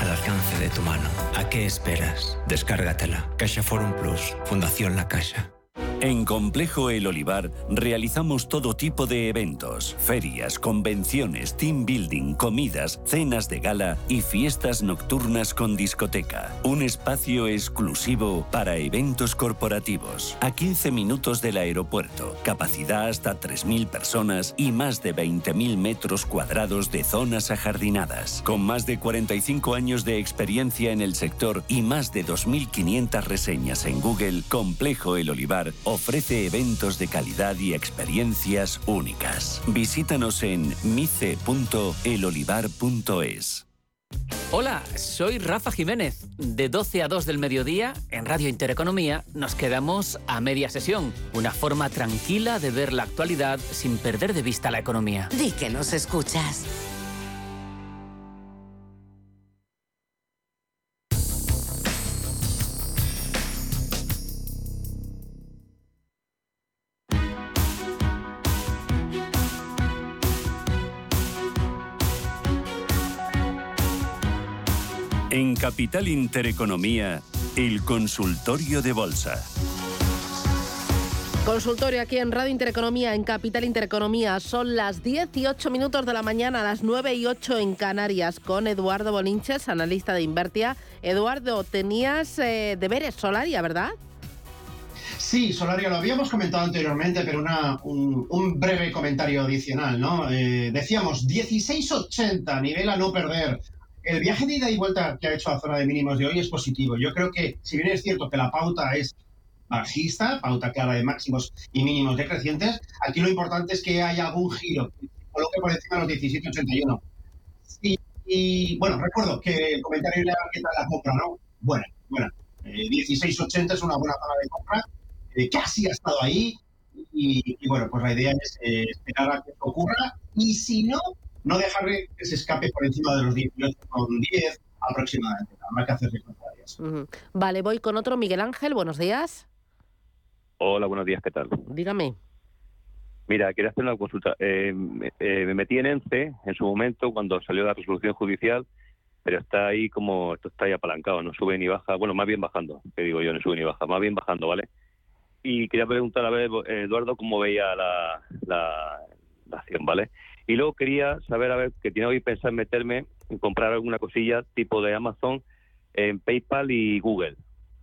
al alcance de tu mano. ¿A qué esperas? Descárgatela. Caixa Forum Plus, Fundación La Caixa. En Complejo El Olivar realizamos todo tipo de eventos, ferias, convenciones, team building, comidas, cenas de gala y fiestas nocturnas con discoteca. Un espacio exclusivo para eventos corporativos. A 15 minutos del aeropuerto, capacidad hasta 3.000 personas y más de 20.000 metros cuadrados de zonas ajardinadas. Con más de 45 años de experiencia en el sector y más de 2.500 reseñas en Google, Complejo El Olivar ofrece eventos de calidad y experiencias únicas. Visítanos en mice.elolivar.es. Hola, soy Rafa Jiménez. De 12 a 2 del mediodía, en Radio Intereconomía, nos quedamos a media sesión. Una forma tranquila de ver la actualidad sin perder de vista la economía. Di que nos escuchas. En Capital Intereconomía, el consultorio de bolsa. Consultorio aquí en Radio Intereconomía, en Capital Intereconomía. Son las 18 minutos de la mañana, las 9 y 8 en Canarias, con Eduardo Bolinches, analista de Invertia. Eduardo, tenías eh, deberes Solaria, ¿verdad? Sí, Solaria, lo habíamos comentado anteriormente, pero una, un, un breve comentario adicional, ¿no? Eh, decíamos 16.80, nivel a no perder el viaje de ida y vuelta que ha hecho a zona de mínimos de hoy es positivo. Yo creo que, si bien es cierto que la pauta es bajista, pauta clara de máximos y mínimos decrecientes, aquí lo importante es que haya algún giro, coloque por encima de los 17,81. Y, y, bueno, recuerdo que el comentario era qué tal la compra, ¿no? Bueno, bueno, eh, 16,80 es una buena zona de compra, eh, casi ha estado ahí, y, y, bueno, pues la idea es eh, esperar a que ocurra, y si no, no dejarle que se escape por encima de los 18,10 aproximadamente. Habrá que hacerse contrarias. Uh -huh. Vale, voy con otro. Miguel Ángel, buenos días. Hola, buenos días, ¿qué tal? Dígame. Mira, quería hacer una consulta. Eh, eh, me metí en ENCE en su momento cuando salió la resolución judicial, pero está ahí como, esto está ahí apalancado, no sube ni baja, bueno, más bien bajando, que digo yo, no sube ni baja, más bien bajando, ¿vale? Y quería preguntar a ver, Eduardo, cómo veía la, la, la acción, ¿vale? Y luego quería saber, a ver, que tiene hoy pensar en meterme en comprar alguna cosilla tipo de Amazon en PayPal y Google.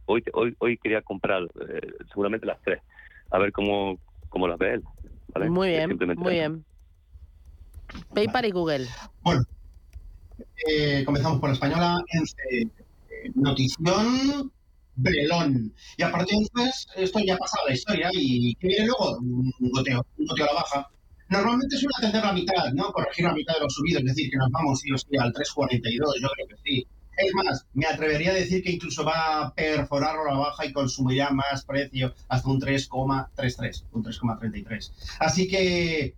Hoy hoy, hoy quería comprar eh, seguramente las tres. A ver cómo, cómo las ve él. ¿vale? Muy bien, muy bien. PayPal y Google. Bueno, eh, comenzamos por la española. En eh, notición Brelón. Y a partir de entonces, esto ya ha pasado la historia. ¿Y qué viene luego? Un goteo, un goteo a la baja. Normalmente suele atender la mitad, ¿no? Corregir la mitad de los subidos, es decir, que nos vamos sí o sí al 3.42, yo creo que sí. Es más, me atrevería a decir que incluso va a perforar la baja y consumirá más precio hasta un 3,33, un 3,33. Así que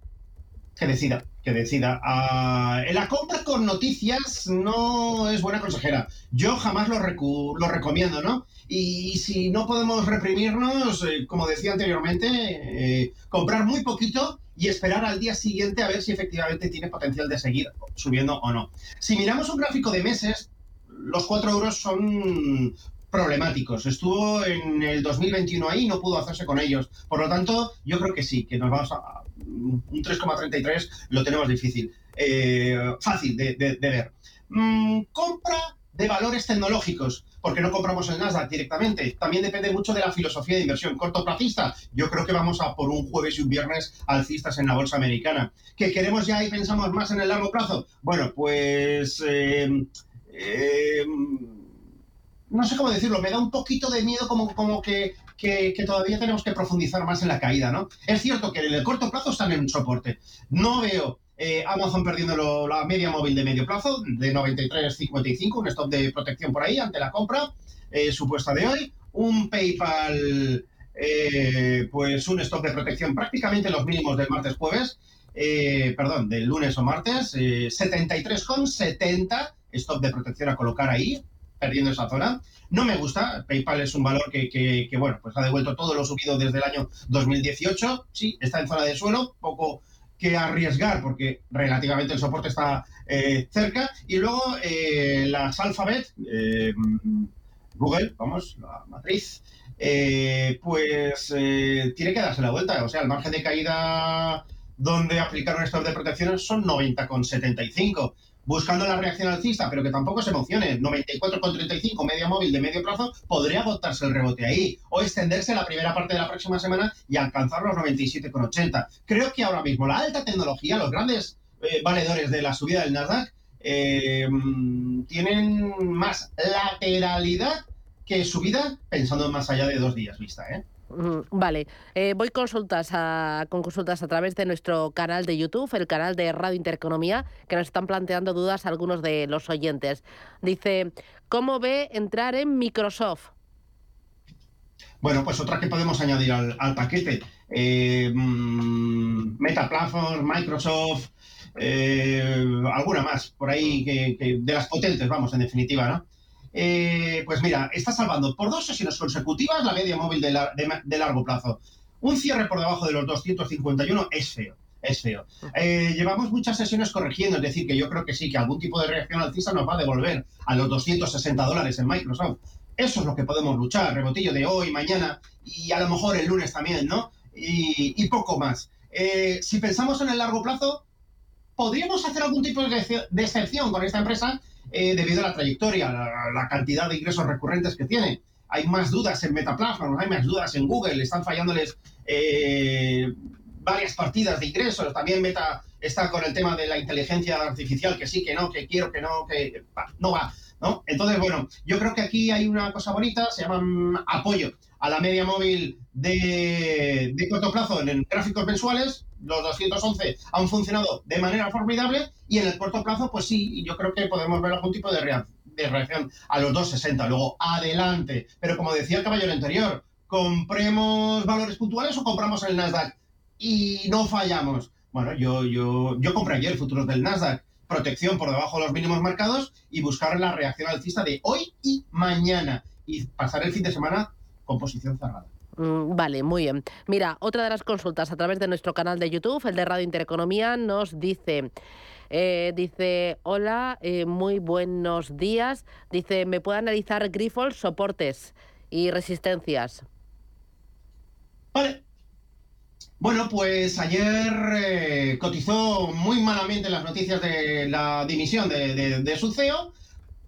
que decida, que decida. Uh, en la compra con noticias no es buena consejera. Yo jamás lo, lo recomiendo, ¿no? Y si no podemos reprimirnos, eh, como decía anteriormente, eh, comprar muy poquito y esperar al día siguiente a ver si efectivamente tiene potencial de seguir subiendo o no. Si miramos un gráfico de meses, los 4 euros son problemáticos. Estuvo en el 2021 ahí y no pudo hacerse con ellos. Por lo tanto, yo creo que sí, que nos vamos a... Un 3,33 lo tenemos difícil. Eh, fácil de, de, ver. Mm, compra de valores tecnológicos, porque no compramos en Nasdaq directamente. También depende mucho de la filosofía de inversión cortoplacista. Yo creo que vamos a por un jueves y un viernes alcistas en la bolsa americana. ¿Que queremos ya y pensamos más en el largo plazo? Bueno, pues... Eh, eh, no sé cómo decirlo, me da un poquito de miedo como, como que, que, que, todavía tenemos que profundizar más en la caída, ¿no? Es cierto que en el corto plazo están en un soporte. No veo eh, Amazon perdiendo lo, la media móvil de medio plazo de 93.55, un stop de protección por ahí ante la compra eh, supuesta de hoy. Un PayPal, eh, pues un stop de protección prácticamente los mínimos del martes jueves, perdón, del lunes o martes, 73,70 stop de protección a colocar ahí, perdiendo esa zona. No me gusta, PayPal es un valor que, que, que, bueno, pues ha devuelto todo lo subido desde el año 2018, sí, está en zona de suelo, poco que arriesgar porque relativamente el soporte está eh, cerca. Y luego eh, las Alphabet, eh, Google, vamos, la matriz, pues tiene que darse la vuelta. O sea, el margen de caída donde aplicaron estos de protección son 90,75 buscando la reacción alcista, pero que tampoco se emocione. 94,35 media móvil de medio plazo, podría agotarse el rebote ahí o extenderse la primera parte de la próxima semana y alcanzar los 97,80. Creo que ahora mismo la alta tecnología, los grandes eh, valedores de la subida del Nasdaq, eh, tienen más lateralidad que subida pensando más allá de dos días vista. ¿eh? Vale, eh, voy consultas con consultas a través de nuestro canal de YouTube, el canal de Radio Intereconomía, que nos están planteando dudas algunos de los oyentes. Dice, ¿cómo ve entrar en Microsoft? Bueno, pues otra que podemos añadir al, paquete. Eh, mm, Meta Platform, Microsoft, eh, alguna más por ahí que, de las potentes, vamos, en definitiva, ¿no? Eh, pues mira, está salvando por dos sesiones consecutivas la media móvil de, largo plazo. Un cierre por debajo de los 251 es feo. Es feo. Eh, llevamos muchas sesiones corrigiendo, es decir, que yo creo que sí, que algún tipo de reacción alcista nos va a devolver a los 260 dólares en Microsoft. Eso es lo que podemos luchar, rebotillo de hoy, mañana y a lo mejor el lunes también, ¿no? Y, poco más. Eh, si pensamos en el largo plazo, podríamos hacer algún tipo de, excepción con esta empresa eh, debido a la trayectoria, la, cantidad de ingresos recurrentes que tiene. Hay más dudas en Metaplatform, hay más dudas en Google, están fallándoles eh, varias partidas de ingresos. También Meta está con el tema de la inteligencia artificial, que sí, que no, que quiero, que no, que no va. Entonces, bueno, yo creo que aquí hay una cosa bonita, se llama mm, apoyo a la media móvil de, de corto plazo en gráficos mensuales, los 211 han funcionado de manera formidable y en el corto plazo, pues sí, yo creo que podemos ver algún tipo de, reacción, a los 260. Luego, adelante. Pero como decía el caballero anterior, compremos valores puntuales o compramos el Nasdaq y no fallamos. Bueno, yo, yo, yo compré ayer futuros del Nasdaq, protección por debajo de los mínimos marcados y buscar la reacción alcista de hoy y mañana y pasar el fin de semana con posición cerrada. Mm, vale, muy bien. Mira, otra de las consultas a través de nuestro canal de YouTube, el de Radio Intereconomía, nos dice... Eh, dice, hola, eh, muy buenos días. Dice, ¿me puede analizar Grifols, soportes y resistencias? Vale. Bueno, pues ayer eh, cotizó muy malamente las noticias de la dimisión de, de, de su CEO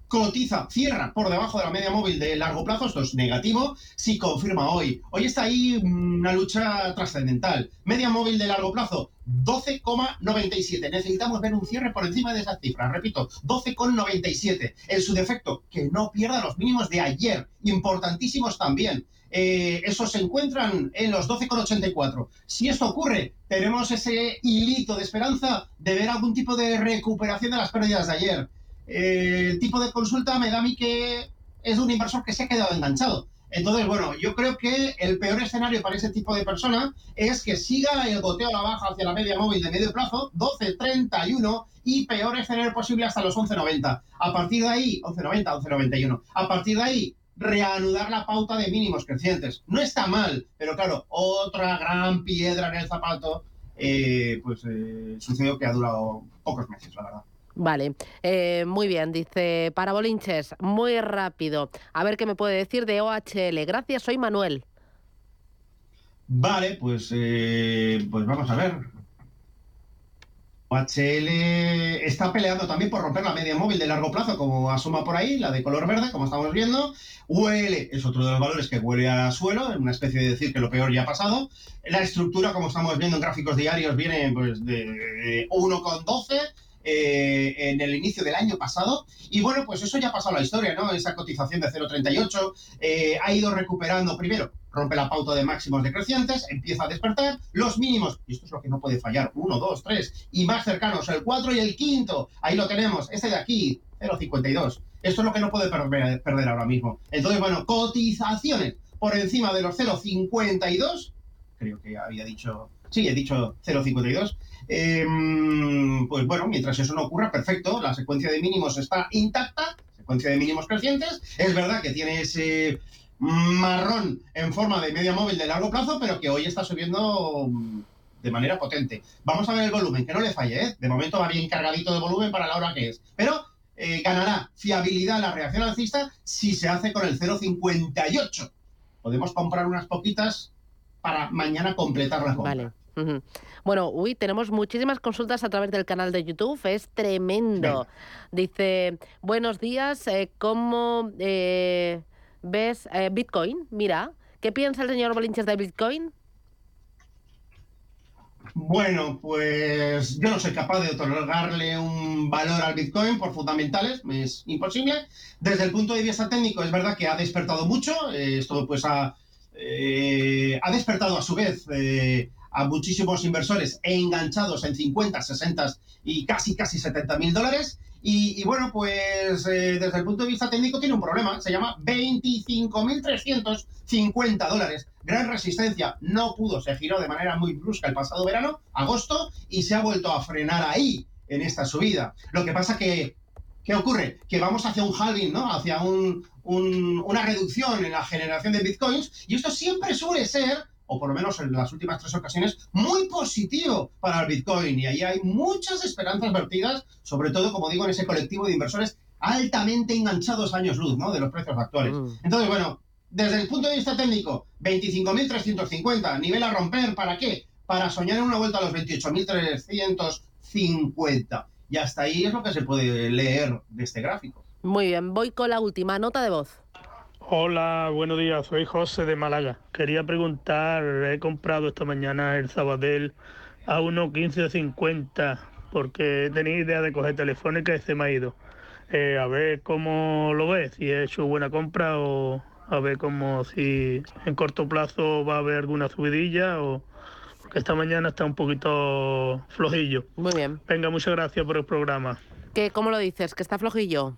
cotiza, cierra por debajo de la media móvil de largo plazo, esto es negativo, si confirma hoy. Hoy está ahí una lucha trascendental. Media móvil de largo plazo, 12,97. Necesitamos ver un cierre por encima de esa cifra. Repito, 12,97. En su defecto, que no pierda los mínimos de ayer, importantísimos también. Eh, esos se encuentran en los 12,84. Si esto ocurre, tenemos ese hilito de esperanza de ver algún tipo de recuperación de las pérdidas de ayer. Eh, el tipo de consulta me da a mí que es un inversor que se ha quedado enganchado. Entonces, bueno, yo creo que el peor escenario para ese tipo de persona es que siga el goteo a la baja hacia la media móvil de medio plazo, 12.31, y peor escenario posible hasta los 11.90. A partir de ahí, 11.90, 11.91. A partir de ahí, reanudar la pauta de mínimos crecientes. No está mal, pero claro, otra gran piedra en el zapato, eh, pues eh, sucedió que ha durado pocos meses, la verdad. Vale, eh, muy bien, dice para Bolinches, muy rápido. A ver qué me puede decir de OHL. Gracias, soy Manuel. Vale, pues, eh, pues vamos a ver. OHL está peleando también por romper la media móvil de largo plazo, como asoma por ahí, la de color verde, como estamos viendo. UL es otro de los valores que huele a suelo, en una especie de decir que lo peor ya ha pasado. La estructura, como estamos viendo en gráficos diarios, viene pues, de 1,12 eh, en el inicio del año pasado. Y bueno, pues eso ya ha pasado la historia, ¿no? Esa cotización de 0,38 eh, ha ido recuperando primero rompe la pauta de máximos decrecientes, empieza a despertar, los mínimos, y esto es lo que no puede fallar, 1, 2, 3, y más cercanos, el 4 y el quinto, ahí lo tenemos, este de aquí, 0,52. Esto es lo que no puede perder, perder ahora mismo. Entonces, bueno, cotizaciones por encima de los 0,52, creo que había dicho, sí, he dicho 0,52, Em, pues bueno, mientras eso no ocurra, perfecto, la secuencia de mínimos está intacta, secuencia de mínimos crecientes. Es verdad que tiene ese marrón en forma de media móvil de largo plazo, pero que hoy está subiendo de manera potente. Vamos a ver el volumen, que no le falle, ¿eh? De momento va bien cargadito de volumen para la hora que es. Pero eh, ganará fiabilidad la reacción alcista si se hace con el 0,58. Podemos comprar unas poquitas para mañana completar la compra. Vale. Bueno, uy, tenemos muchísimas consultas a través del canal de YouTube, es tremendo. Dice, buenos días, eh, ¿cómo eh, ves eh, Bitcoin? Mira, ¿qué piensa el señor Bolinches de Bitcoin? Bueno, pues yo no soy capaz de otorgarle un valor al Bitcoin por fundamentales, es imposible. Desde el punto de vista técnico es verdad que ha despertado mucho, esto pues ha, ha despertado a su vez a muchísimos inversores enganchados en 50, 60 y casi, casi 70 mil dólares. Y, bueno, pues eh, desde el punto de vista técnico tiene un problema, se llama 25.350 dólares. Gran resistencia, no pudo, se giró de manera muy brusca el pasado verano, agosto, y se ha vuelto a frenar ahí, en esta subida. Lo que pasa que, ¿qué ocurre? Que vamos hacia un halving, ¿no? Hacia un, una reducción en la generación de bitcoins, y esto siempre suele ser o por lo menos en las últimas tres ocasiones, muy positivo para el Bitcoin. Y ahí hay muchas esperanzas vertidas, sobre todo, como digo, en ese colectivo de inversores altamente enganchados años luz, ¿no? De los precios actuales. Mm. Entonces, bueno, desde el punto de vista técnico, 25.350, nivel a romper, ¿para qué? Para soñar en una vuelta a los 28.350. Y hasta ahí es lo que se puede leer de este gráfico. Muy bien, voy con la última nota de voz. Hola, buenos días, soy José de Málaga. Quería preguntar, he comprado esta mañana el Sabadell a 1.1550 porque tenía idea de coger telefónica y se me ha ido. Eh, a ver cómo lo ves, si he hecho buena compra o a ver cómo si en corto plazo va a haber alguna subidilla o porque esta mañana está un poquito flojillo. Muy bien. Venga, muchas gracias por el programa. ¿Qué, ¿Cómo lo dices? ¿Que está flojillo?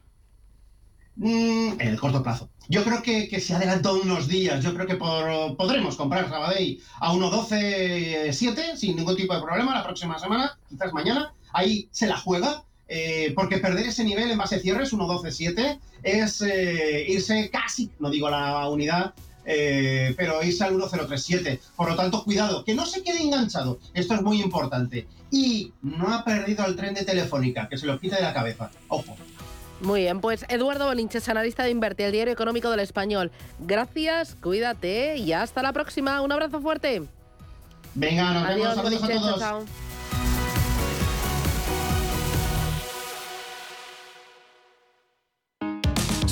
Mm, en el corto plazo. Yo creo que, que se adelantó unos días. Yo creo que podremos comprar Sabadell a 1.12.7 sin ningún tipo de problema la próxima semana, quizás mañana. Ahí se la juega. Eh, porque perder ese nivel en base cierres, 1.12.7, es eh, irse casi, no digo la unidad, eh, pero irse al 1.037. Por lo tanto, cuidado, que no se quede enganchado. Esto es muy importante. Y no ha perdido el tren de Telefónica, que se lo quite de la cabeza. Ojo. Muy bien, pues Eduardo Bolinches, analista de Invertir, el diario económico del español. Gracias, cuídate y hasta la próxima. Un abrazo fuerte. Venga, nos vemos. Saludos a todos. Chao.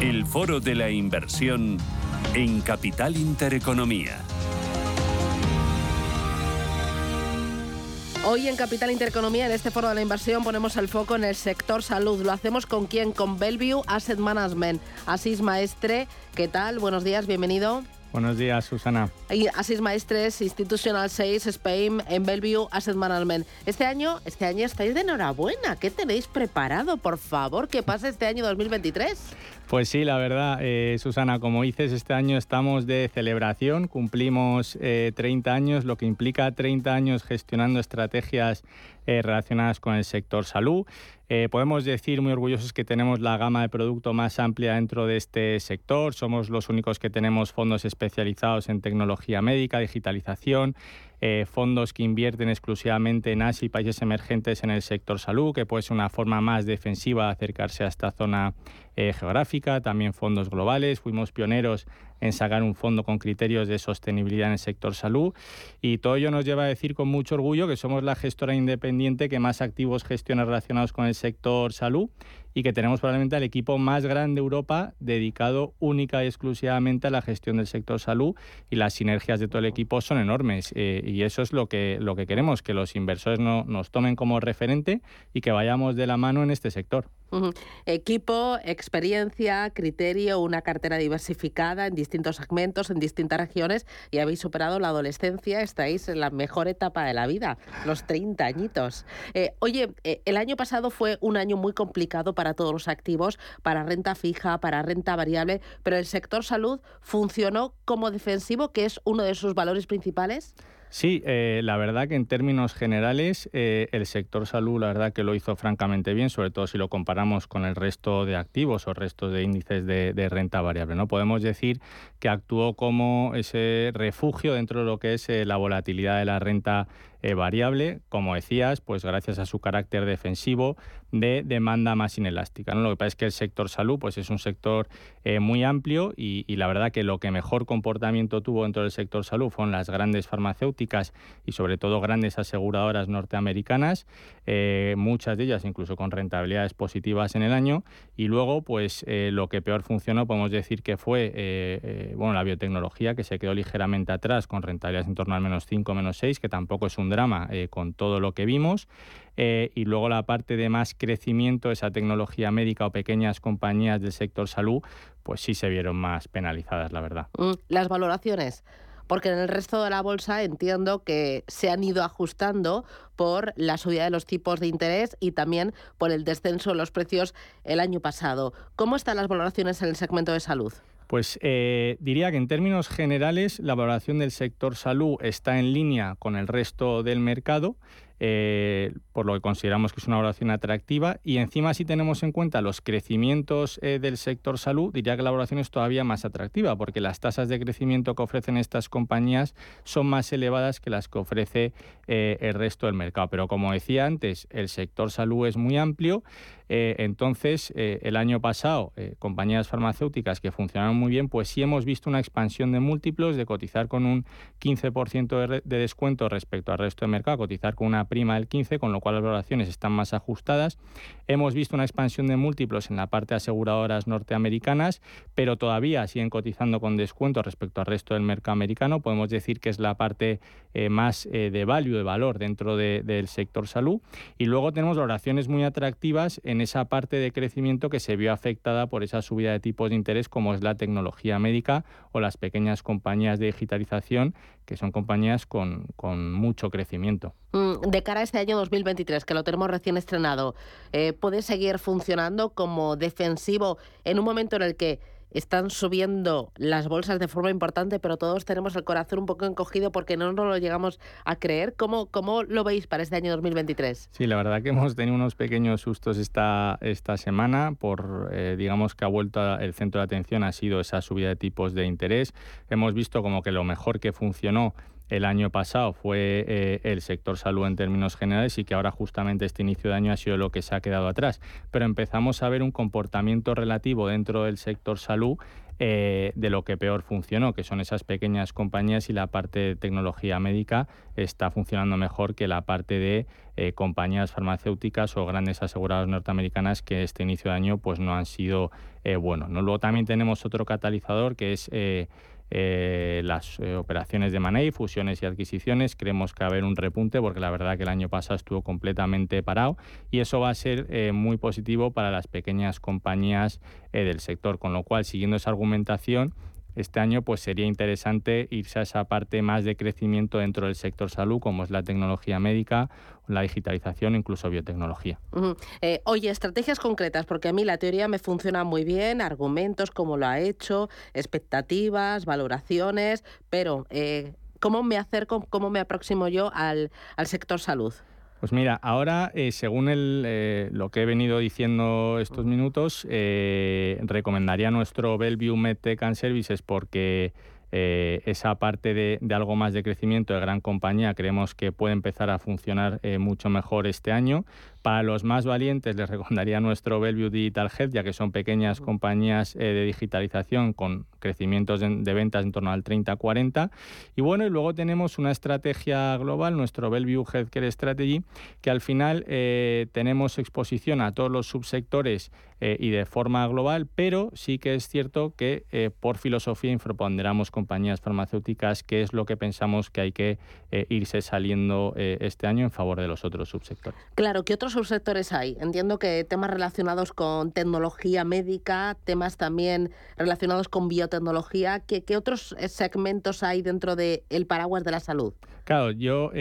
El foro de la inversión en Capital Intereconomía. Hoy en Capital Intereconomía, en este foro de la inversión, ponemos el foco en el sector salud. Lo hacemos con quién? Con Bellevue Asset Management. Asís Maestre, ¿qué tal? Buenos días, bienvenido. Buenos días, Susana. Asís Maestres, Institutional Sales, Spain, en Bellevue Asset Management. Este año, este año estáis de enhorabuena. ¿Qué tenéis preparado? Por favor, que pasa este año 2023. Pues sí, la verdad, eh, Susana, como dices, este año estamos de celebración, cumplimos 30 eh, años, lo que implica 30 años gestionando estrategias eh, relacionadas con el sector salud. podemos decir muy orgullosos que tenemos la gama de producto más amplia dentro de este sector. Somos los únicos que tenemos fondos especializados en tecnología médica, digitalización, fondos que invierten exclusivamente en Asia y países emergentes en el sector salud, que puede ser una forma más defensiva de acercarse a esta zona eh, geográfica, también fondos globales. Fuimos pioneros en sacar un fondo con criterios de sostenibilidad en el sector salud y todo ello nos lleva a decir con mucho orgullo que somos la gestora independiente que más activos gestiona relacionados con el sector salud y que tenemos probablemente el equipo más grande de Europa dedicado única y exclusivamente a la gestión del sector salud y las sinergias de todo el equipo son enormes eh, y eso es lo que, lo que queremos, que los inversores no, nos tomen como referente y que vayamos de la mano en este sector. Equipo, experiencia, criterio, una cartera diversificada en distintos segmentos, en distintas regiones y habéis superado la adolescencia, estáis en la mejor etapa de la vida, los 30 añitos. Eh, oye, eh, el año pasado fue un año muy complicado para todos los activos, para renta fija, para renta variable, pero el sector salud funcionó como defensivo, que es uno de sus valores principales. Sí, eh, la verdad que en términos generales eh, el sector salud, la verdad que lo hizo francamente bien, sobre todo si lo comparamos con el resto de activos o restos de índices de, renta variable. No podemos decir que actuó como ese refugio dentro de lo que es eh, la volatilidad de la renta eh, variable, como decías, pues gracias a su carácter defensivo de demanda más inelástica. Lo que pasa es que el sector salud pues es un sector eh, muy amplio y, la verdad que lo que mejor comportamiento tuvo dentro del sector salud fueron las grandes farmacéuticas y sobre todo grandes aseguradoras norteamericanas, eh, muchas de ellas incluso con rentabilidades positivas en el año y luego pues lo que peor funcionó podemos decir que fue bueno, la biotecnología que se quedó ligeramente atrás con rentabilidades en torno al menos 5, menos 6, que tampoco es un drama eh, con todo lo que vimos. Eh, y luego la parte de más crecimiento, esa tecnología médica o pequeñas compañías del sector salud, pues sí se vieron más penalizadas, la verdad. Mm, las valoraciones porque en el resto de la bolsa entiendo que se han ido ajustando por la subida de los tipos de interés y también por el descenso de los precios el año pasado. ¿Cómo están las valoraciones en el segmento de salud? Pues eh, diría que en términos generales la valoración del sector salud está en línea con el resto del mercado. Eh, por lo que consideramos que es una valoración atractiva. Y encima, si tenemos en cuenta los crecimientos eh, del sector salud, diría que la valoración es todavía más atractiva, porque las tasas de crecimiento que ofrecen estas compañías son más elevadas que las que ofrece eh, el resto del mercado. Pero como decía antes, el sector salud es muy amplio. entonces, el año pasado, compañías farmacéuticas que funcionaron muy bien, pues sí hemos visto una expansión de múltiplos, de cotizar con un 15% de, de descuento respecto al resto del mercado, cotizar con una prima del 15, con lo las valoraciones están más ajustadas. Hemos visto una expansión de múltiplos en la parte de aseguradoras norteamericanas, pero todavía siguen cotizando con descuento respecto al resto del mercado americano. Podemos decir que es la parte eh, más eh, de value, de valor dentro del sector salud. Y luego tenemos valoraciones muy atractivas en esa parte de crecimiento que se vio afectada por esa subida de tipos de interés como es la tecnología médica o las pequeñas compañías de digitalización que son compañías con, con mucho crecimiento. Mm, de cara a este año 2023, que lo tenemos recién estrenado, eh, ¿puede seguir funcionando como defensivo en un momento en el que están subiendo las bolsas de forma importante, pero todos tenemos el corazón un poco encogido porque no nos lo llegamos a creer. ¿Cómo, cómo lo veis para este año 2023? Sí, la verdad que hemos tenido unos pequeños sustos esta, esta semana por, eh, digamos que ha vuelto el centro de atención ha sido esa subida de tipos de interés. Hemos visto como que lo mejor que funcionó el año pasado fue eh, el sector salud en términos generales y que ahora justamente este inicio de año ha sido lo que se ha quedado atrás. Pero empezamos a ver un comportamiento relativo dentro del sector salud eh, de lo que peor funcionó, que son esas pequeñas compañías y la parte de tecnología médica está funcionando mejor que la parte de eh, compañías farmacéuticas o grandes aseguradoras norteamericanas que este inicio de año pues no han sido buenos. ¿no? Luego también tenemos otro catalizador que es eh, las eh, operaciones de money, fusiones y adquisiciones. Creemos que va a haber un repunte porque la verdad que el año pasado estuvo completamente parado y eso va a ser eh, muy positivo para las pequeñas compañías del sector. Con lo cual, siguiendo esa argumentación, este año pues sería interesante irse a esa parte más de crecimiento dentro del sector salud, como es la tecnología médica, la digitalización, incluso biotecnología. Eh, oye, estrategias concretas, porque a mí la teoría me funciona muy bien, argumentos, cómo lo ha hecho, expectativas, valoraciones, pero eh, ¿cómo me acerco, cómo me aproximo yo al, al sector salud? Pues mira, ahora, eh, según eh, lo que he venido diciendo estos minutos, eh, recomendaría nuestro Bellevue MedTech and Services porque eh, esa parte de, algo más de crecimiento de gran compañía creemos que puede empezar a funcionar eh, mucho mejor este año. Para los más valientes les recomendaría nuestro Bellevue Digital Health, ya que son pequeñas compañías eh, de digitalización con crecimientos de, ventas en torno al 30-40. Y bueno, y luego tenemos una estrategia global, nuestro Bellevue Healthcare Strategy, que al final tenemos exposición a todos los subsectores y de forma global, pero sí que es cierto que por filosofía infraponderamos compañías farmacéuticas, qué es lo que pensamos que hay que eh, irse saliendo eh, este año en favor de los otros subsectores. Claro, ¿qué otros subsectores hay? Entiendo que temas relacionados con tecnología médica, temas también relacionados con biotecnología, ¿qué, qué otros eh, segmentos hay dentro del el paraguas de la salud? Claro, yo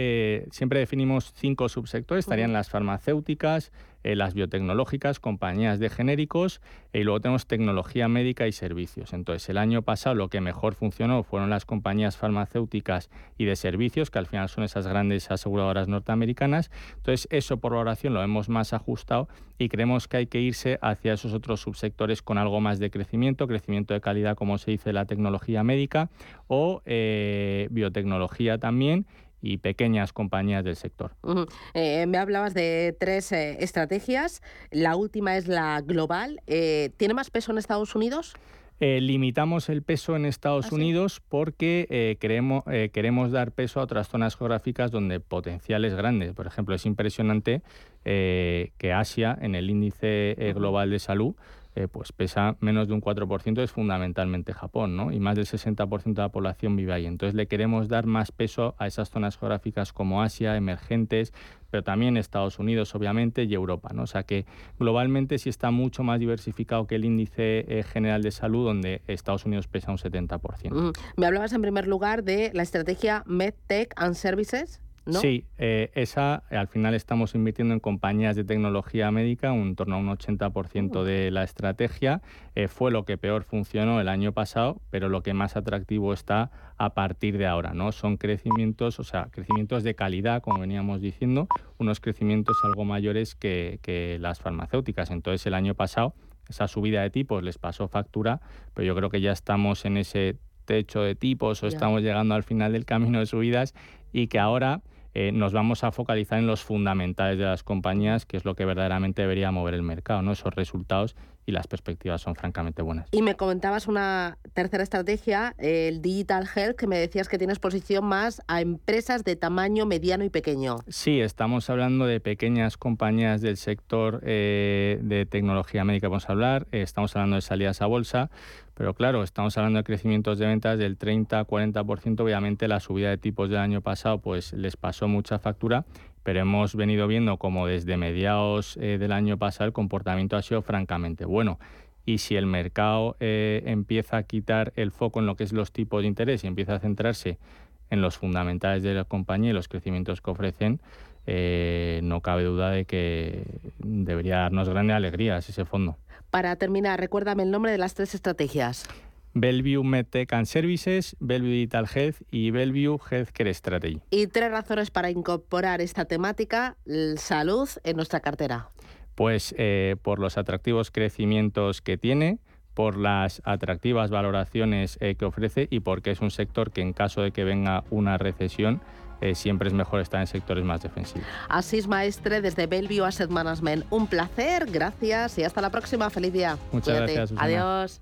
siempre definimos cinco subsectores, estarían las farmacéuticas, eh, las biotecnológicas, compañías de genéricos y luego tenemos tecnología médica y servicios. Entonces, el año pasado lo que mejor funcionó fueron las compañías farmacéuticas y de servicios, que al final son esas grandes aseguradoras norteamericanas. Entonces, eso por oración lo hemos más ajustado y creemos que hay que irse hacia esos otros subsectores con algo más de crecimiento, crecimiento de calidad, como se dice, la tecnología médica o eh, biotecnología también y pequeñas compañías del sector. Eh, me hablabas de tres eh, estrategias. La última es la global. Eh, ¿Tiene más peso en Estados Unidos? limitamos el peso en Estados ¿Ah, Unidos porque queremos, queremos dar peso a otras zonas geográficas donde potencial es grande. Por ejemplo, es impresionante que Asia, en el índice global de salud, eh, pues pesa menos de un 4%, es fundamentalmente Japón, ¿no? Y más del 60% de la población vive ahí. Entonces le queremos dar más peso a esas zonas geográficas como Asia, emergentes, pero también Estados Unidos, obviamente, y Europa, ¿no? O sea que globalmente sí está mucho más diversificado que el índice eh, general de salud, donde Estados Unidos pesa un 70%. Me hablabas en primer lugar de la estrategia MedTech and Services. Sí, eh, esa al final estamos invirtiendo en compañías de tecnología médica, un torno a un 80% de la estrategia. Eh, fue lo que peor funcionó el año pasado, pero lo que más atractivo está a partir de ahora, ¿no? Son crecimientos, o sea, crecimientos de calidad, como veníamos diciendo, unos crecimientos algo mayores que, que las farmacéuticas. Entonces, el año pasado, esa subida de tipos les pasó factura, pero yo creo que ya estamos en ese techo de tipos o estamos llegando al final del camino de subidas y que ahora eh, nos vamos a focalizar en los fundamentales de las compañías, que es lo que verdaderamente debería mover el mercado, ¿no? esos resultados y las perspectivas son francamente buenas. Y me comentabas una tercera estrategia, el Digital Health, que me decías que tienes posición más a empresas de tamaño mediano y pequeño. Sí, estamos hablando de pequeñas compañías del sector eh, de tecnología médica, vamos a hablar, eh, estamos hablando de salidas a bolsa, pero claro, estamos hablando de crecimientos de ventas del 30-40%, obviamente la subida de tipos del año pasado pues les pasó mucha factura pero hemos venido viendo como desde mediados eh, del año pasado el comportamiento ha sido francamente bueno. Y si el mercado eh, empieza a quitar el foco en lo que es los tipos de interés y empieza a centrarse en los fundamentales de la compañía y los crecimientos que ofrecen, eh, no cabe duda de que debería darnos grandes alegrías ese fondo. Para terminar, recuérdame el nombre de las tres estrategias. Bellevue MedTech and Services, Bellevue Digital Health y Bellevue Healthcare Strategy. Y tres razones para incorporar esta temática, salud, en nuestra cartera. Pues eh, por los atractivos crecimientos que tiene, por las atractivas valoraciones eh, que ofrece y porque es un sector que en caso de que venga una recesión, eh, siempre es mejor estar en sectores más defensivos. Asís Maestre desde Bellevue Asset Management. Un placer, gracias y hasta la próxima. Feliz día. Muchas gracias. Adiós.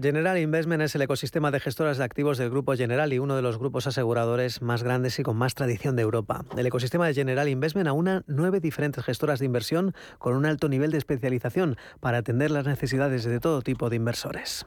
General Investment es el ecosistema de gestoras de activos del Grupo General y uno de los grupos aseguradores más grandes y con más tradición de Europa. El ecosistema de General Investment aúna nueve diferentes gestoras de inversión con un alto nivel de especialización para atender las necesidades de todo tipo de inversores.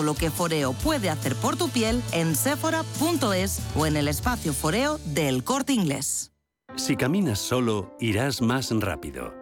lo que Foreo puede hacer por tu piel en sephora.es o en el espacio Foreo del Corte Inglés. Si caminas solo, irás más rápido.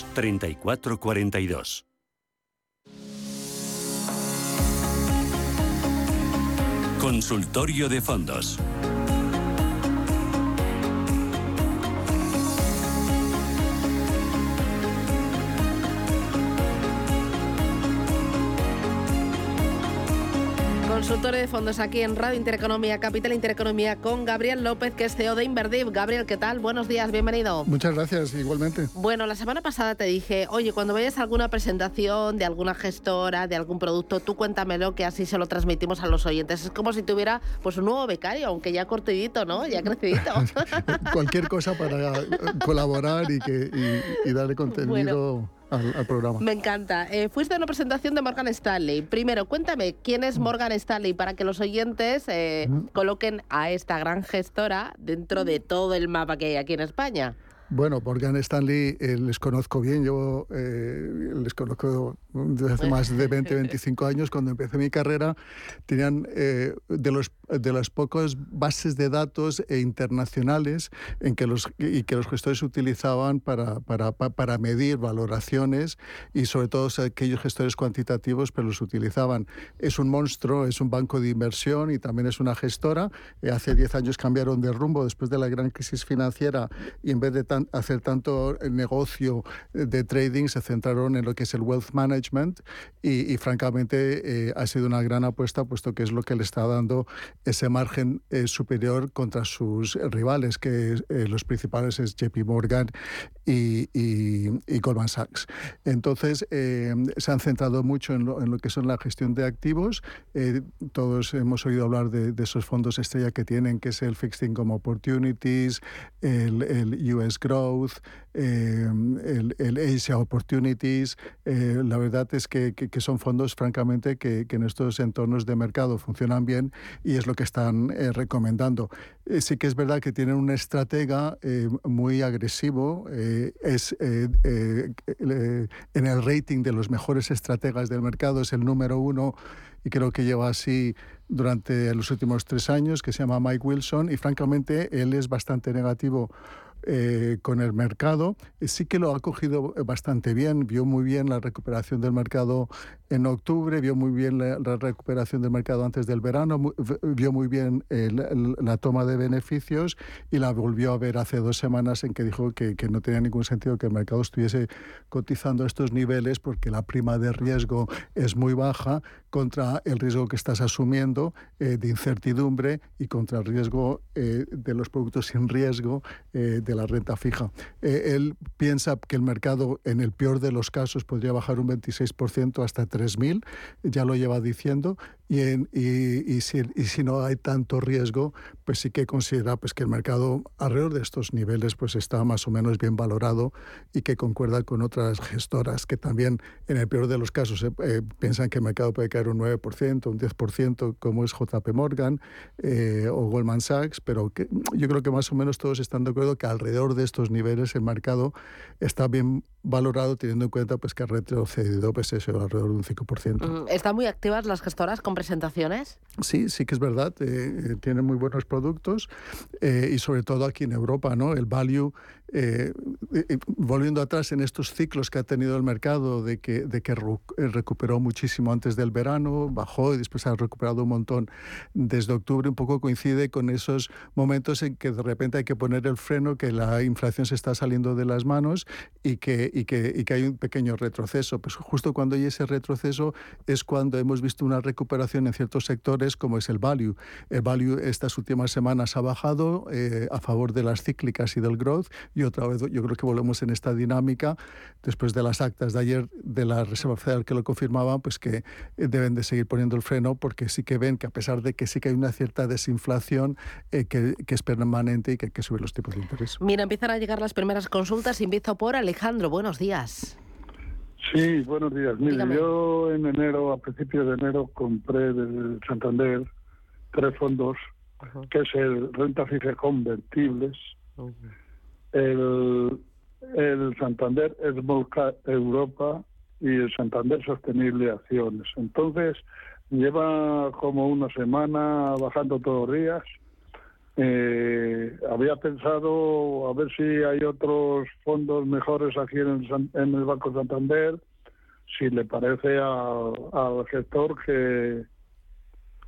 3442. Consultorio de fondos. Consultor de fondos aquí en Radio Intereconomía, Capital Intereconomía, con Gabriel López, que es CEO de Inverdiv. Gabriel, ¿qué tal? Buenos días, bienvenido. Muchas gracias, igualmente. Bueno, la semana pasada te dije, oye, cuando vayas a alguna presentación de alguna gestora, de algún producto, tú cuéntamelo, que así se lo transmitimos a los oyentes. Es como si tuviera pues un nuevo becario, aunque ya cortidito, ¿no? Ya crecidito. Cualquier cosa para colaborar y, que, y, darle contenido al, programa. Me encanta. Eh, fuiste a una presentación de Morgan Stanley. Primero, cuéntame, ¿quién es Morgan Stanley para que los oyentes eh, coloquen a esta gran gestora dentro de todo el mapa que hay aquí en España? Bueno, Morgan Stanley eh, les conozco bien, yo eh, les conozco desde hace más de 20, 25 años. Cuando empecé mi carrera, tenían eh, de, los, de las pocas bases de datos internacionales en que los, y que los gestores utilizaban para, para, para medir valoraciones y sobre todo aquellos gestores cuantitativos, pero los utilizaban. Es un monstruo, es un banco de inversión y también es una gestora. hace 10 años cambiaron de rumbo después de la gran crisis financiera y en vez de hacer tanto negocio de trading, se centraron en lo que es el wealth management y, francamente eh, ha sido una gran apuesta puesto que es lo que le está dando ese margen eh, superior contra sus rivales, que eh, los principales es JP Morgan y, Goldman Sachs. Entonces, se han centrado mucho en lo, que son la gestión de activos. todos hemos oído hablar de, esos fondos estrella que tienen, que es el Fixed Income Opportunities, el, el US Growth, eh, el, Asia Opportunities. Eh, la verdad es que, son fondos, francamente, que, en estos entornos de mercado funcionan bien y es lo que están eh, recomendando. sí que es verdad que tienen un estratega muy agresivo. es en el rating de los mejores estrategas del mercado, es el número uno y creo que lleva así durante los últimos tres años, que se llama Mike Wilson, y francamente él es bastante negativo eh, con el mercado. Sí que lo ha cogido bastante bien, vio muy bien la recuperación del mercado en octubre, vio muy bien la, recuperación del mercado antes del verano, vio muy bien la toma de beneficios y la volvió a ver hace dos semanas en que dijo que, que no tenía ningún sentido que el mercado estuviese cotizando estos niveles porque la prima de riesgo es muy baja contra el riesgo que estás asumiendo eh, de incertidumbre y contra el riesgo eh, de los productos sin riesgo eh, de la renta fija. él piensa que el mercado en el peor de los casos podría bajar un 26% hasta 3.000, ya lo lleva diciendo, y, y, si, y, si, no hay tanto riesgo, pues sí que considera pues, que el mercado alrededor de estos niveles pues, está más o menos bien valorado y que concuerda con otras gestoras que también en el peor de los casos piensan que el mercado puede caer un 9%, un 10%, como es JP Morgan eh, o Goldman Sachs, pero que, yo creo que más o menos todos están de acuerdo que alrededor de estos niveles el mercado está bien valorado teniendo en cuenta pues, que ha retrocedido pues, eso, alrededor de un 5%. Mm, ¿Están muy activas las gestoras presentaciones? Sí, sí que es verdad. Eh, eh, muy buenos productos y sobre todo aquí en Europa, ¿no? El value eh, eh, volviendo atrás en estos ciclos que ha tenido el mercado de que, de que eh, recuperó muchísimo antes del verano, bajó y después ha recuperado un montón desde octubre, un poco coincide con esos momentos en que de repente hay que poner el freno, que la inflación se está saliendo de las manos y que, y que, y que hay un pequeño retroceso. Pues justo cuando hay ese retroceso es cuando hemos visto una recuperación en ciertos sectores como es el value. El value estas últimas semanas ha bajado a favor de las cíclicas y del growth y otra vez yo creo que volvemos en esta dinámica después de las actas de ayer de la Reserva Federal que lo confirmaban, pues que eh, deben de seguir poniendo el freno porque sí que ven que a pesar de que sí que hay una cierta desinflación eh, que, que, es permanente y que hay que subir los tipos de interés. Mira, empiezan a llegar las primeras consultas empiezo por Alejandro. Buenos días. Sí, buenos días. Mire, yo en enero, a principios de enero, compré del Santander tres fondos, que es el renta fija convertibles, el, el Santander Small Europa y el Santander Sostenible Acciones. Entonces, lleva como una semana bajando todos los días. Eh, había pensado a ver si hay otros fondos mejores aquí en el, en el Banco Santander, si le parece al gestor que,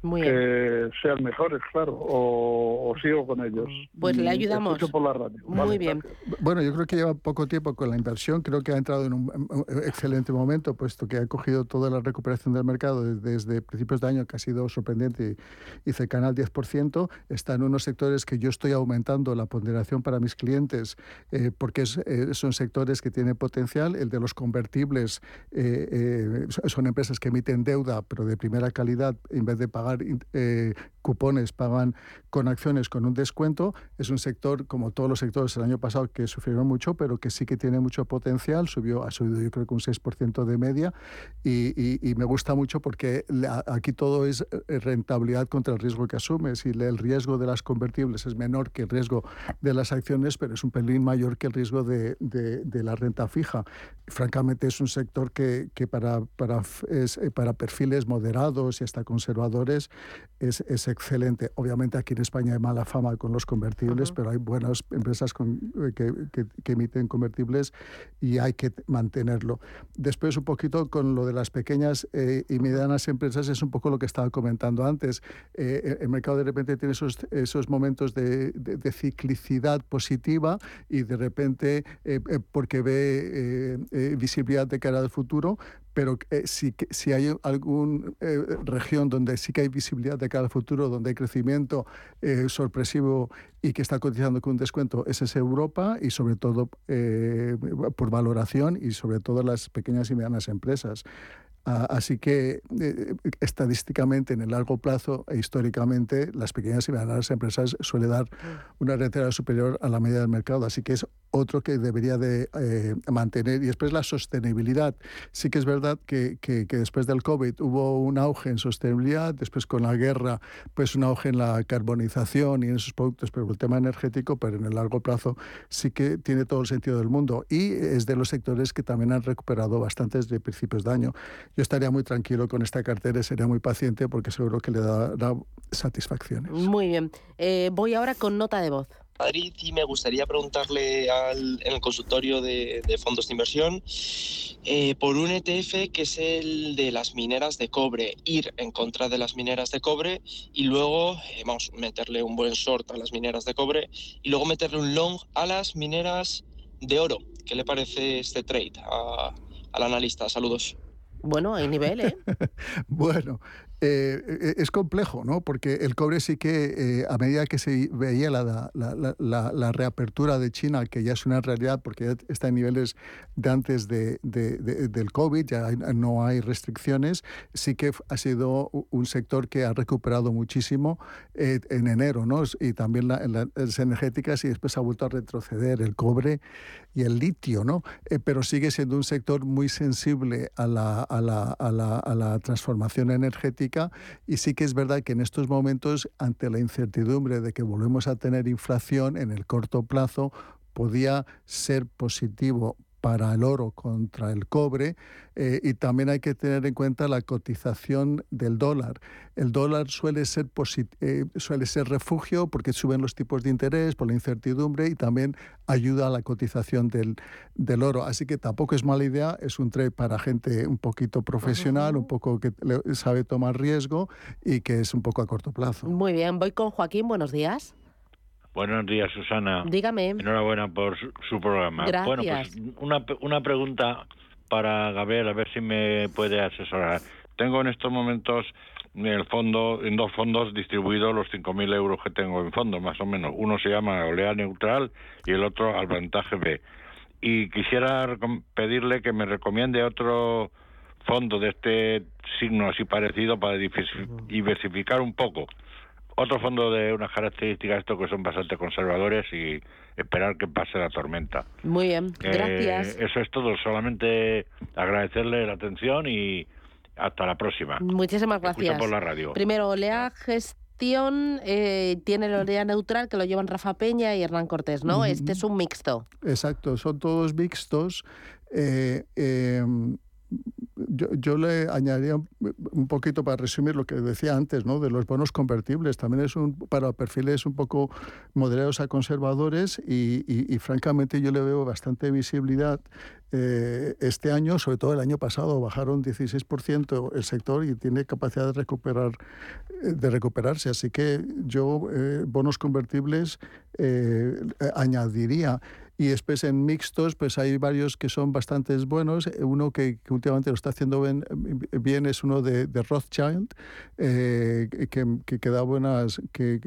que sean mejores, claro, o, sigo con ellos. Pues le ayudamos. Por la radio. Muy bien. Bueno, yo creo que lleva poco tiempo con la inversión, creo que ha entrado en un excelente momento, puesto que ha cogido toda la recuperación del mercado desde, principios de año, que ha sido sorprendente y, cercana al 10%. Está en unos sectores que yo estoy aumentando la ponderación para mis clientes, eh, porque eh, son sectores que tienen potencial. El de los convertibles eh, son empresas que emiten deuda, pero de primera calidad, en vez de pagar eh, cupones, pagan con acciones con un descuento. Es un sector, como todos los sectores el año pasado, que sufrieron mucho, pero que sí que tiene mucho potencial. Subió, ha subido yo creo que un 6% de media y, me gusta mucho porque aquí todo es eh, rentabilidad contra el riesgo que asumes y el riesgo de las convertibles es menor que el riesgo de las acciones, pero es un pelín mayor que el riesgo de, la renta fija. Francamente es un sector que, que para, para, es, eh, para perfiles moderados y hasta conservadores es, es, excelente. Obviamente aquí en España hay mala fama con los convertibles, pero hay buenas empresas con, eh, que, que, emiten convertibles y hay que mantenerlo. Después un poquito con lo de las pequeñas eh, y medianas empresas es un poco lo que estaba comentando antes. Eh, el mercado de repente tiene esos, esos momentos de, de, ciclicidad positiva y de repente porque ve visibilidad de cara al futuro, pero eh, si, si hay alguna eh, región donde sí que hay visibilidad de cara al futuro, donde hay crecimiento eh, sorpresivo y que está cotizando con un descuento, esa es Europa y sobre todo por valoración y sobre todo las pequeñas y medianas empresas. Ah, así que estadísticamente en el largo plazo e históricamente las pequeñas y medianas empresas suele dar una rentabilidad superior a la media del mercado. Así que es otro que debería de eh, mantener. Y después la sostenibilidad. Sí que es verdad que, que, después del COVID hubo un auge en sostenibilidad, después con la guerra, pues un auge en la carbonización y en esos productos, pero el tema energético, pero en el largo plazo sí que tiene todo el sentido del mundo. Y es de los sectores que también han recuperado bastante desde principios de año. Yo estaría muy tranquilo con esta cartera y sería muy paciente porque seguro que le dará satisfacciones. Muy bien. Eh, voy ahora con nota de voz. Madrid y me gustaría preguntarle al, en el consultorio de, de fondos de inversión eh, por un ETF que es el de las mineras de cobre, ir en contra de las mineras de cobre y luego, eh, vamos, meterle un buen short a las mineras de cobre y luego meterle un long a las mineras de oro. ¿Qué le parece este trade a- al analista? Saludos. Bueno, hay nivel, ¿eh? bueno, eh, eh, es complejo, ¿no? Porque el cobre sí que eh, a medida que se veía la, la- la- la- reapertura de China, que ya es una realidad porque ya está en niveles de antes de, de- de- del COVID, ya no hay restricciones, sí que ha sido un sector que ha recuperado muchísimo eh, en enero, ¿no? Y también la- la- las energéticas y después ha vuelto a retroceder el cobre y el litio, ¿no? Eh, pero sigue siendo un sector muy sensible a la, a la- a a transformación energética y sí que es verdad que en estos momentos, ante la incertidumbre de que volvemos a tener inflación en el corto plazo, podía ser positivo para el oro contra el cobre eh, y también hay que tener en cuenta la cotización del dólar. El dólar suele ser, eh, suele ser refugio porque suben los tipos de interés por la incertidumbre y también ayuda a la cotización del, del oro. Así que tampoco es mala idea, es un trade para gente un poquito profesional, un poco que sabe tomar riesgo y que es un poco a corto plazo. Muy bien, voy con Joaquín, buenos días. Buenos días, Susana. Dígame. Enhorabuena por su, su programa. Gracias. Bueno, pues una, una pregunta para Gabriel, a ver si me puede asesorar. Tengo en estos momentos en el fondo, en dos fondos distribuidos los 5.000 euros que tengo en fondos, más o menos. Uno se llama Olea Neutral y el otro Alvantaje B. Y quisiera pedirle que me recomiende otro fondo de este signo así parecido para diversifi- diversificar un poco otro fondo de unas características estos que son bastante conservadores y esperar que pase la tormenta. Muy bien, Eh, gracias. eso es todo, solamente agradecerle la atención y hasta la próxima. Muchísimas gracias. por la radio. Primero, Olea Gestión eh, tiene el Olea Neutral que lo llevan Rafa Peña y Hernán Cortés, ¿no? Este es un mixto. Exacto, son todos mixtos. Eh, eh, yo, yo le añadiría un- poquito para resumir lo que decía antes, ¿no? De los bonos convertibles. También es un para perfiles un poco moderados a conservadores y, francamente yo le veo bastante visibilidad eh, este año, sobre todo el año pasado bajaron 16% el sector y tiene capacidad de recuperar eh, de recuperarse. Así que yo eh, bonos convertibles añadiría. Y después en mixtos, pues hay varios que son bastante buenos. Eh, Uno que, últimamente lo está haciendo bien, bien es uno de, Rothschild, eh, que, que, da buenas, que,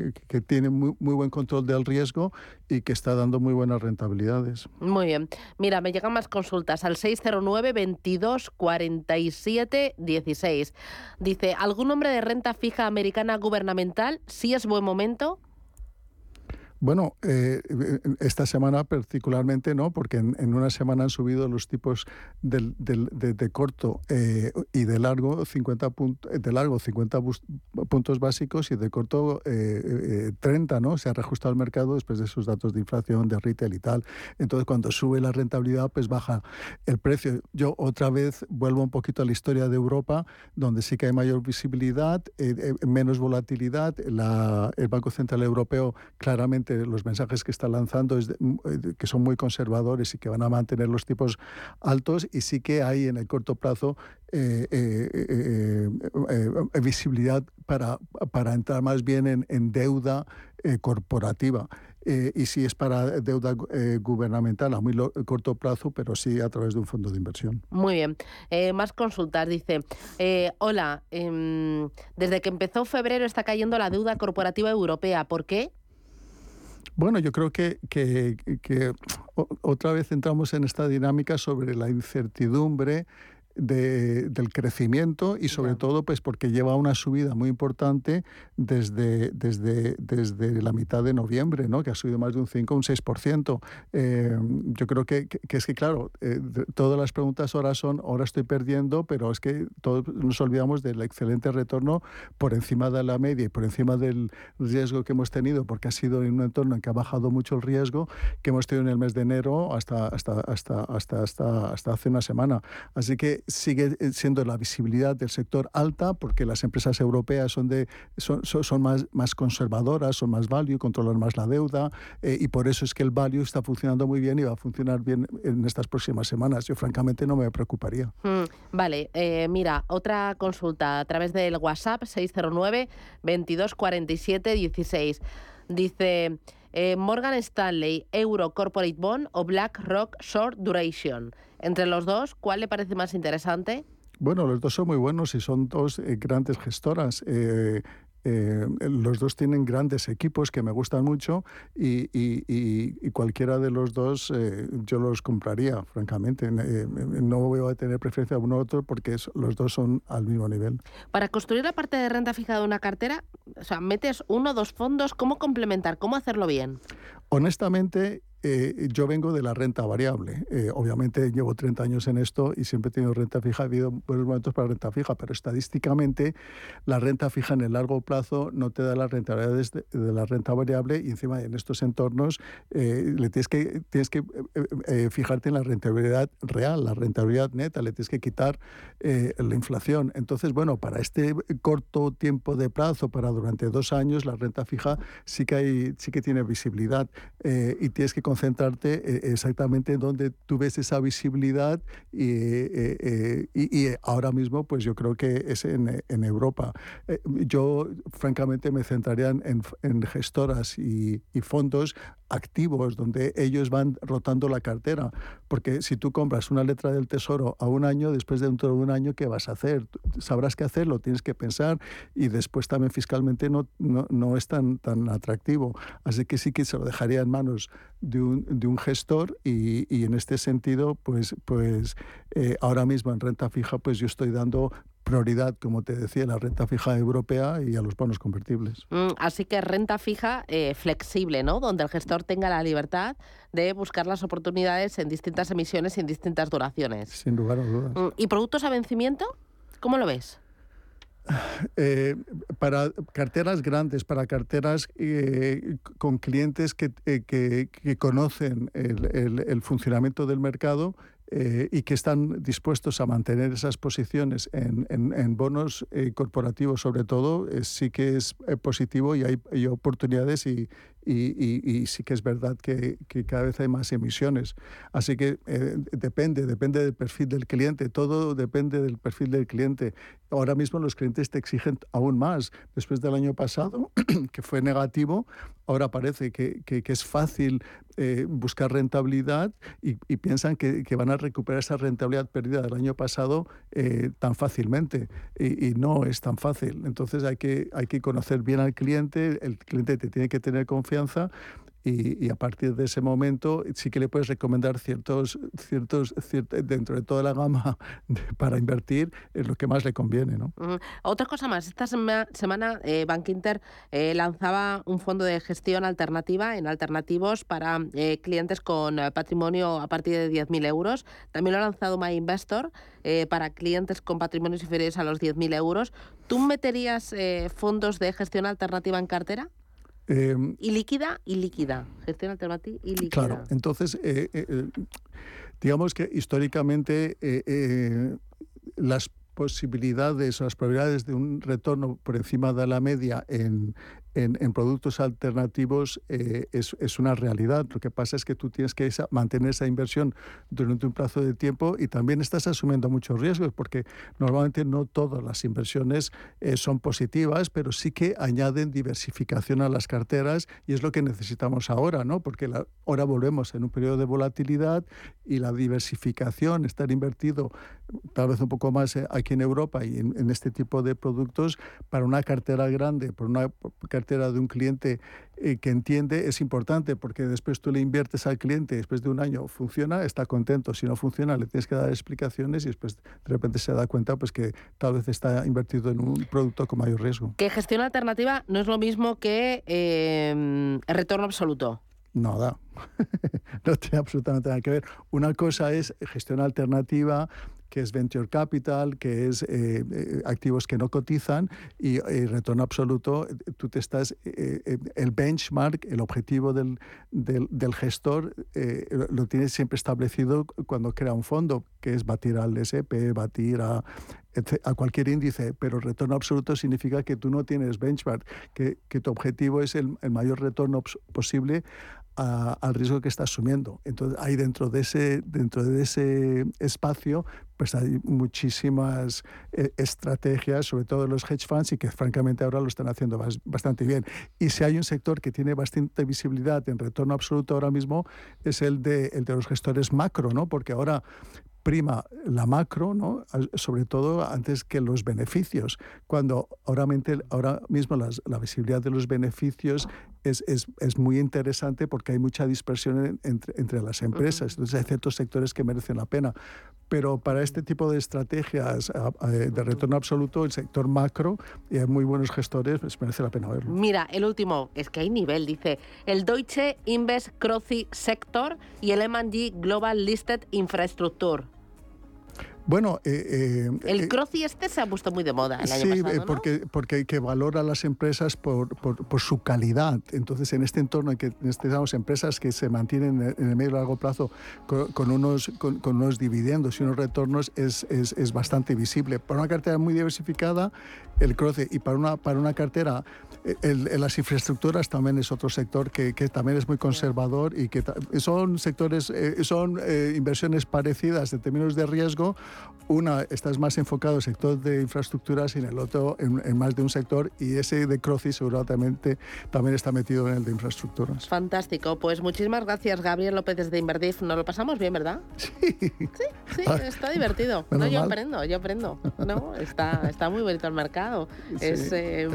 tiene muy, muy buen control del riesgo y que está dando muy buenas rentabilidades. Muy bien. Mira, me llegan más consultas al 609 22 47 16. Dice, ¿algún nombre de renta fija americana gubernamental? ¿Sí es buen momento? Bueno, eh, esta semana particularmente no, porque en, una semana han subido los tipos del, del, de, de, corto eh, y de largo 50 puntos, de largo 50 puntos básicos y de corto eh, 30, ¿no? Se ha reajustado el mercado después de esos datos de inflación, de retail y tal. Entonces, cuando sube la rentabilidad, pues baja el precio. Yo otra vez vuelvo un poquito a la historia de Europa, donde sí que hay mayor visibilidad, eh, menos volatilidad. La, el Banco Central Europeo claramente los mensajes que está lanzando es de, que son muy conservadores y que van a mantener los tipos altos y sí que hay en el corto plazo eh, eh, eh, visibilidad para, para entrar más bien en, deuda corporativa. y si es para deuda gubernamental a muy corto plazo, pero sí a través de un fondo de inversión. Muy bien. más consultas. Dice, hola, em, desde que empezó febrero está cayendo la deuda corporativa europea. ¿Por qué? Bueno, yo creo que, que, que, otra vez entramos en esta dinámica sobre la incertidumbre de, del crecimiento y sobre yeah. todo pues porque lleva una subida muy importante desde, desde, desde la mitad de noviembre, ¿no? que ha subido más de un 5 un 6%. Eh, yo creo que, que, que, es que, claro, eh, todas las preguntas ahora son, ahora estoy perdiendo, pero es que todos nos olvidamos del excelente retorno por encima de la media y por encima del riesgo que hemos tenido, porque ha sido en un entorno en que ha bajado mucho el riesgo que hemos tenido en el mes de enero hasta, hasta, hasta, hasta, hasta, hasta hace una semana. Así que sigue siendo la visibilidad del sector alta porque las empresas europeas son, de, son, son, más, más conservadoras, son más value, controlan más la deuda y por eso es que el value está funcionando muy bien y va a funcionar bien en estas próximas semanas. Yo francamente no me preocuparía. Mm, vale, mira, otra consulta a través del WhatsApp 609 22 47 16. Dice eh, Morgan Stanley, Euro Corporate Bond o BlackRock Short Duration. Entre los dos, ¿cuál le parece más interesante? Bueno, los dos son muy buenos y son dos eh, grandes gestoras. Eh, eh, los dos tienen grandes equipos que me gustan mucho y, cualquiera de los dos eh, yo los compraría, francamente. Eh, no voy a tener preferencia a uno u otro porque los dos son al mismo nivel. Para construir la parte de renta fija de una cartera, o sea, metes uno o dos fondos, ¿cómo complementar? ¿Cómo hacerlo bien? Honestamente, eh, yo vengo de la renta variable. Eh, obviamente llevo 30 años en esto y siempre he tenido renta fija. Ha habido buenos momentos para renta fija, pero estadísticamente la renta fija en el largo plazo no te da la rentabilidad de, la renta variable y encima en estos entornos eh, tienes que, tienes que fijarte en la rentabilidad real, la rentabilidad neta, le tienes que quitar la inflación. Entonces, bueno, para este corto tiempo de plazo, para durante dos años, la renta fija sí que, hay, sí que tiene visibilidad y tienes que concentrarte eh, exactamente en donde tú ves esa visibilidad y, eh, eh, y, ahora mismo pues yo creo que es en, en Europa. yo francamente me centraría en, en gestoras y, y fondos activos donde ellos van rotando la cartera. Porque si tú compras una letra del tesoro a un año, después de dentro de un año, ¿qué vas a hacer? Sabrás qué hacer, lo tienes que pensar y después también fiscalmente no, no, no es tan, tan atractivo. Así que sí que se lo dejaría en manos de un, de un gestor y, y, en este sentido, pues, pues eh, ahora mismo en renta fija, pues yo estoy dando prioridad, como te decía, la renta fija europea y a los bonos convertibles. Mm, así que renta fija eh, flexible, ¿no? Donde el gestor tenga la libertad de buscar las oportunidades en distintas emisiones y en distintas duraciones. Sin lugar a dudas. Mm, ¿Y productos a vencimiento? ¿Cómo lo ves? Eh, para carteras grandes, para carteras eh, con clientes que, que, conocen el, el, funcionamiento del mercado, eh, y que están dispuestos a mantener esas posiciones en, en, bonos eh, corporativos sobre todo, eh, sí que es positivo y hay, hay oportunidades y, y, sí que es verdad que, cada vez hay más emisiones. Así que eh, depende, depende del perfil del cliente, todo depende del perfil del cliente. Ahora mismo los clientes te exigen aún más. Después del año pasado, que fue negativo, ahora parece que, es fácil eh, buscar rentabilidad y, piensan que, van a recuperar esa rentabilidad perdida del año pasado eh, tan fácilmente. Y, no es tan fácil. Entonces hay que, hay que conocer bien al cliente, el cliente te tiene que tener confianza y, a partir de ese momento sí que le puedes recomendar ciertos, ciertos, dentro de toda la gama para invertir en lo que más le conviene. ¿no? Otra cosa más, esta semana eh, Bank Inter eh, lanzaba un fondo de gestión alternativa en alternativos para eh, clientes con patrimonio a partir de 10.000 euros. También lo ha lanzado My Investor para clientes con patrimonios inferiores a los 10.000 euros. ¿Tú meterías fondos de gestión alternativa en cartera? Em, y líquida y líquida. Gestión alternativa y líquida. Claro, entonces, eh, eh, eh, digamos que históricamente las posibilidades o las probabilidades de un retorno por encima de la media en, en, productos alternativos eh, es, una realidad. Lo que pasa es que tú tienes que mantener esa inversión durante un plazo de tiempo y también estás asumiendo muchos riesgos porque normalmente no todas las inversiones eh, son positivas, pero sí que añaden diversificación a las carteras y es lo que necesitamos ahora, ¿no? Porque ahora volvemos en un periodo de volatilidad y la diversificación, estar invertido tal vez un poco más eh, aquí en Europa y en, en este tipo de productos para una cartera grande, por una cartera de un cliente eh, que entiende es importante porque después tú le inviertes al cliente, después de un año funciona, está contento. Si no funciona, le tienes que dar explicaciones y después de repente se da cuenta pues que tal vez está invertido en un producto con mayor riesgo. Que gestión alternativa no es lo mismo que eh, retorno absoluto. Nada. no tiene absolutamente nada que ver. Una cosa es gestión alternativa, que es venture capital, que es eh, eh, activos que no cotizan y, retorno absoluto, tú te estás, eh, el benchmark, el objetivo del, del, gestor lo tienes siempre establecido cuando crea un fondo, que es batir al SP, batir a, a cualquier índice, pero retorno absoluto significa que tú no tienes benchmark, que, que tu objetivo es el, el mayor retorno posible al riesgo que está asumiendo. Entonces, ahí dentro de ese, dentro de ese espacio, pues hay muchísimas eh, estrategias, sobre todo los hedge funds, y que francamente ahora lo están haciendo bastante bien. Y si hay un sector que tiene bastante visibilidad en retorno absoluto ahora mismo, es el de, el de los gestores macro, ¿no? Porque ahora prima la macro, ¿no? sobre todo antes que los beneficios, cuando ahora, ahora mismo la visibilidad de los beneficios es, es, es, muy interesante porque hay mucha dispersión entre, entre las empresas, entonces hay ciertos sectores que merecen la pena. Pero para este tipo de estrategias de retorno absoluto, el sector macro, y hay muy buenos gestores, pues merece la pena verlo. Mira, el último, es que hay nivel, dice el Deutsche Invest Croci Sector y el M&G Global Listed Infrastructure. Bueno, eh, eh, el eh, CROCI este se ha puesto muy de moda el sí, año pasado, ¿no? porque, porque que valora a las empresas por, por, su calidad. Entonces, en este entorno en que necesitamos empresas que se mantienen en el medio y largo plazo con, unos, con, unos dividendos y unos retornos es, es, es, bastante visible. Para una cartera muy diversificada, el CROCI, y para una, para una cartera, el, las infraestructuras también es otro sector que, que también es muy conservador y que son sectores, son inversiones parecidas en términos de riesgo, una, estás más enfocado en el sector de infraestructuras y en el otro en, más de un sector y ese de Croci seguramente también está metido en el de infraestructuras. Fantástico. Pues muchísimas gracias, Gabriel López desde Invertif. Nos lo pasamos bien, ¿verdad? Sí. Sí, sí, está divertido. No, yo aprendo, yo aprendo. No, está, está muy bonito el mercado. Es, eh,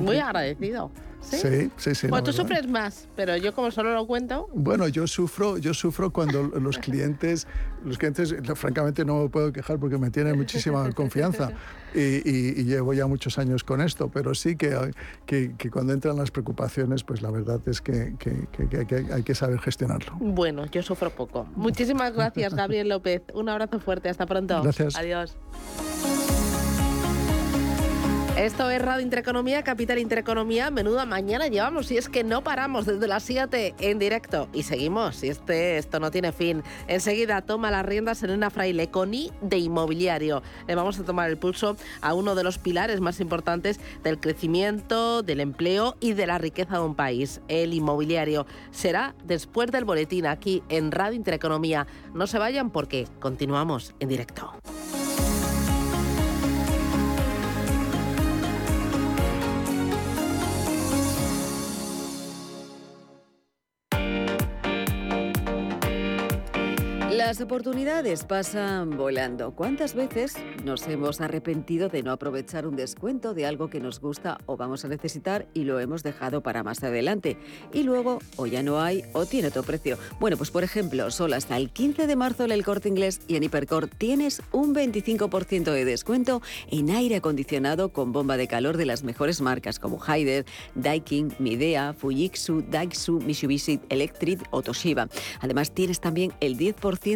muy agradecido. ¿Sí? Sí, sí, Bueno, tú sufres más, pero yo como solo lo cuento. Bueno, yo sufro, yo sufro cuando los clientes, los clientes, francamente no me puedo quejar porque me tienen muchísima confianza y, llevo ya muchos años con esto, pero sí que, que, cuando entran las preocupaciones, pues la verdad es que, que, hay que saber gestionarlo. Bueno, yo sufro poco. Muchísimas gracias, Gabriel López. Un abrazo fuerte, hasta pronto. Gracias. Adiós. Esto es Radio Intereconomía, Capital Intereconomía. Menuda mañana llevamos y es que no paramos desde las 7 en directo y seguimos. Y este, esto no tiene fin. Enseguida toma las riendas Elena Fraile con I de Inmobiliario. Le vamos a tomar el pulso a uno de los pilares más importantes del crecimiento, del empleo y de la riqueza de un país, el inmobiliario. Será después del boletín aquí en Radio Intereconomía. No se vayan porque continuamos en directo. Las oportunidades pasan volando. ¿Cuántas veces nos hemos arrepentido de no aprovechar un descuento de algo que nos gusta o vamos a necesitar y lo hemos dejado para más adelante? Y luego o ya no hay o tiene otro precio. Bueno, pues por ejemplo, solo hasta el 15 de marzo en el corte inglés y en Hipercor tienes un 25% de descuento en aire acondicionado con bomba de calor de las mejores marcas como Haider, Daikin, Midea, Fujitsu, Daiksu, Mitsubishi Electric o Toshiba. Además tienes también el 10%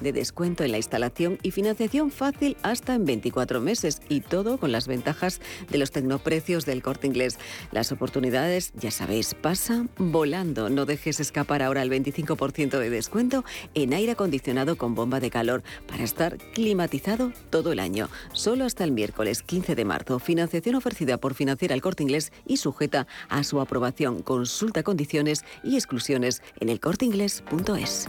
de descuento en la instalación y financiación fácil hasta en 24 meses y todo con las ventajas de los tecnoprecios del corte inglés. Las oportunidades, ya sabéis, pasan volando. No dejes escapar ahora el 25% de descuento en aire acondicionado con bomba de calor para estar climatizado todo el año. Solo hasta el miércoles 15 de marzo. Financiación ofrecida por Financiera el Corte Inglés y sujeta a su aprobación. Consulta condiciones y exclusiones en elcorteinglés.es.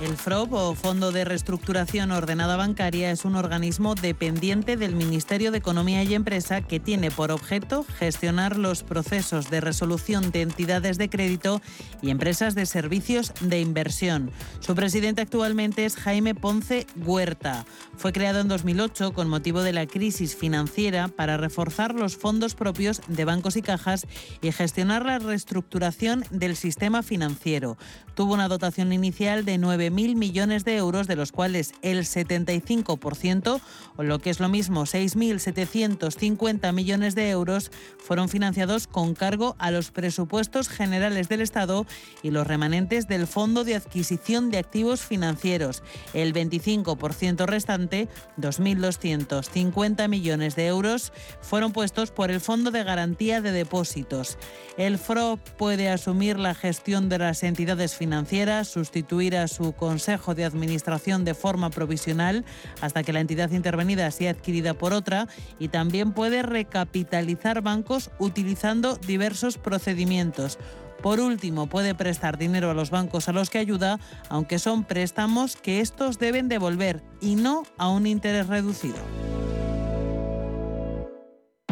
El FROB o Fondo de Reestructuración Ordenada Bancaria es un organismo dependiente del Ministerio de Economía y Empresa que tiene por objeto gestionar los procesos de resolución de entidades de crédito y empresas de servicios de inversión. Su presidente actualmente es Jaime Ponce Huerta. Fue creado en 2008 con motivo de la crisis financiera para reforzar los fondos propios de bancos y cajas y gestionar la reestructuración del sistema financiero. Tuvo una dotación inicial de 9.000 millones de euros, de los cuales el 75%, o lo que es lo mismo, 6.750 millones de euros, fueron financiados con cargo a los presupuestos generales del Estado y los remanentes del Fondo de Adquisición de Activos Financieros. El 25% restante, 2.250 millones de euros, fueron puestos por el Fondo de Garantía de Depósitos. El FRO puede asumir la gestión de las entidades financieras, sustituir a su Consejo de Administración de forma provisional hasta que la entidad intervenida sea adquirida por otra y también puede recapitalizar bancos utilizando diversos procedimientos. Por último, puede prestar dinero a los bancos a los que ayuda, aunque son préstamos que estos deben devolver y no a un interés reducido.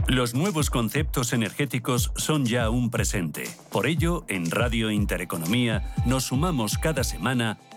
Los nuevos conceptos energéticos son ya un presente. Por ello, en Radio Intereconomía nos sumamos cada semana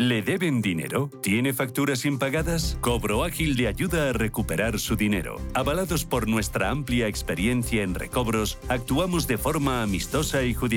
¿Le deben dinero? ¿Tiene facturas impagadas? Cobro Ágil de ayuda a recuperar su dinero. Avalados por nuestra amplia experiencia en recobros, actuamos de forma amistosa y judicial